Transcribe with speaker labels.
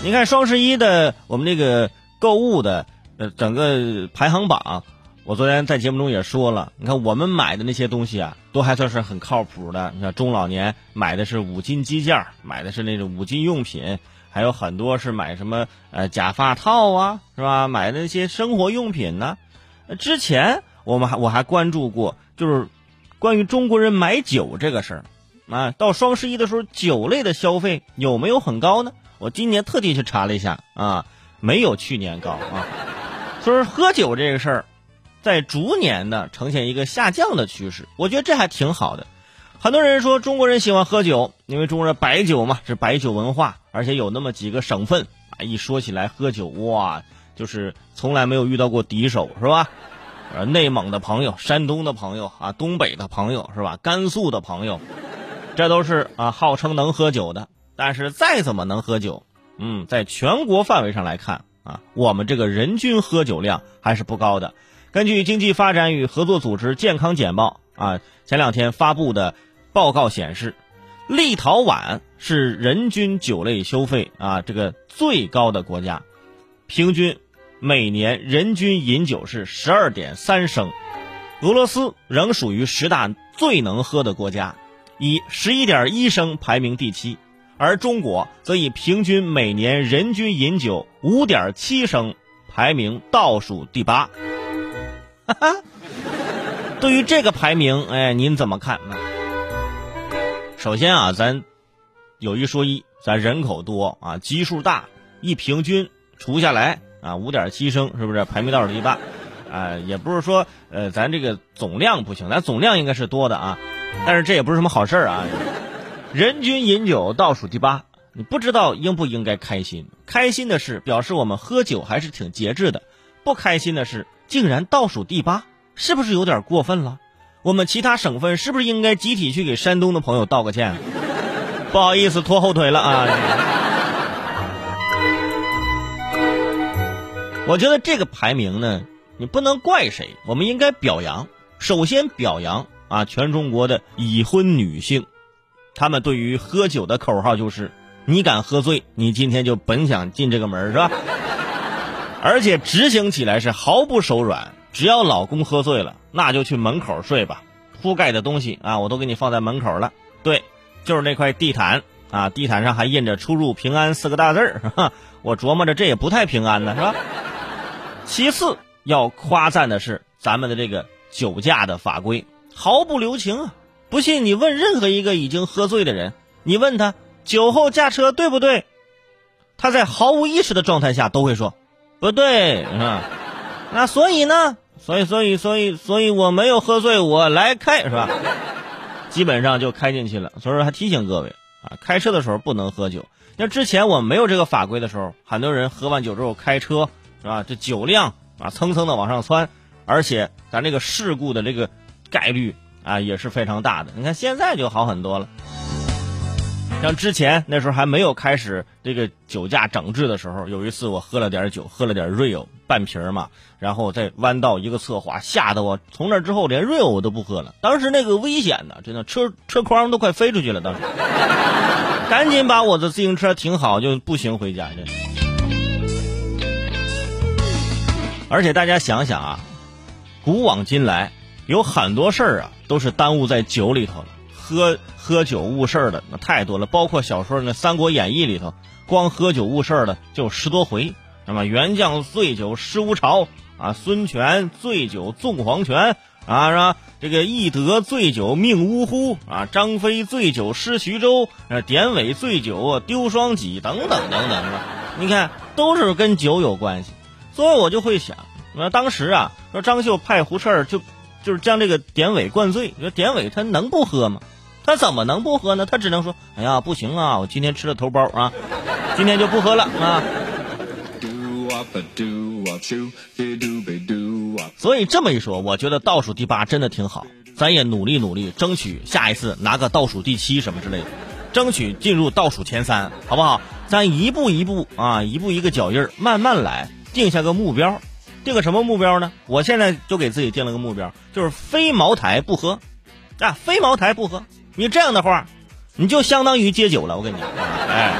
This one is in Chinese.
Speaker 1: 你看双十一的我们这个购物的呃整个排行榜，我昨天在节目中也说了，你看我们买的那些东西啊，都还算是很靠谱的。你看中老年买的是五金机件，买的是那种五金用品，还有很多是买什么呃假发套啊，是吧？买的那些生活用品呢。之前我们还我还关注过，就是关于中国人买酒这个事儿啊，到双十一的时候，酒类的消费有没有很高呢？我今年特地去查了一下啊，没有去年高啊。所以说喝酒这个事儿，在逐年的呈现一个下降的趋势，我觉得这还挺好的。很多人说中国人喜欢喝酒，因为中国人白酒嘛，是白酒文化，而且有那么几个省份啊，一说起来喝酒哇，就是从来没有遇到过敌手，是吧？呃，内蒙的朋友、山东的朋友啊、东北的朋友是吧？甘肃的朋友，这都是啊号称能喝酒的。但是再怎么能喝酒，嗯，在全国范围上来看啊，我们这个人均喝酒量还是不高的。根据经济发展与合作组织健康简报啊，前两天发布的报告显示，立陶宛是人均酒类消费啊这个最高的国家，平均每年人均饮酒是十二点三升。俄罗斯仍属于十大最能喝的国家，以十一点一升排名第七。而中国则以平均每年人均饮酒五点七升，排名倒数第八。哈哈，对于这个排名，哎，您怎么看呢？首先啊，咱有一说一，咱人口多啊，基数大，一平均除下来啊，五点七升，是不是排名倒数第八？啊，也不是说呃，咱这个总量不行，咱总量应该是多的啊，但是这也不是什么好事儿啊。人均饮酒倒数第八，你不知道应不应该开心？开心的是表示我们喝酒还是挺节制的；不开心的是竟然倒数第八，是不是有点过分了？我们其他省份是不是应该集体去给山东的朋友道个歉？不好意思，拖后腿了啊！我觉得这个排名呢，你不能怪谁，我们应该表扬。首先表扬啊，全中国的已婚女性。他们对于喝酒的口号就是：“你敢喝醉，你今天就甭想进这个门，是吧？”而且执行起来是毫不手软，只要老公喝醉了，那就去门口睡吧，铺盖的东西啊，我都给你放在门口了。对，就是那块地毯啊，地毯上还印着“出入平安”四个大字儿。我琢磨着这也不太平安呢，是吧？其次要夸赞的是咱们的这个酒驾的法规，毫不留情啊。不信你问任何一个已经喝醉的人，你问他酒后驾车对不对？他在毫无意识的状态下都会说不对啊。那所以呢？所以所以所以所以我没有喝醉，我来开是吧？基本上就开进去了。所以说还提醒各位啊，开车的时候不能喝酒。那之前我没有这个法规的时候，很多人喝完酒之后开车是吧？这酒量啊蹭蹭的往上窜，而且咱这个事故的这个概率。啊，也是非常大的。你看现在就好很多了。像之前那时候还没有开始这个酒驾整治的时候，有一次我喝了点酒，喝了点 Rio 半瓶嘛，然后在弯道一个侧滑，吓得我从那之后连 Rio 我都不喝了。当时那个危险的，真的车车筐都快飞出去了。当时赶紧把我的自行车停好，就步行回家去。而且大家想想啊，古往今来。有很多事儿啊，都是耽误在酒里头了。喝喝酒误事儿的那太多了，包括小说那《三国演义》里头，光喝酒误事儿的就十多回。那么袁将醉酒失乌巢啊，孙权醉酒纵黄泉啊，是吧？这个翼德醉酒命呜呼啊，张飞醉酒失徐州，典韦醉酒丢双戟等等等等，啊？你看都是跟酒有关系，所以我就会想，那当时啊，说张绣派胡适就。就是将这个典韦灌醉，你说典韦他能不喝吗？他怎么能不喝呢？他只能说：“哎呀，不行啊，我今天吃了头孢啊，今天就不喝了啊。”所以这么一说，我觉得倒数第八真的挺好，咱也努力努力，争取下一次拿个倒数第七什么之类的，争取进入倒数前三，好不好？咱一步一步啊，一步一个脚印儿，慢慢来，定下个目标。定个什么目标呢？我现在就给自己定了个目标，就是非茅台不喝，啊，非茅台不喝。你这样的话，你就相当于戒酒了。我跟你，哎。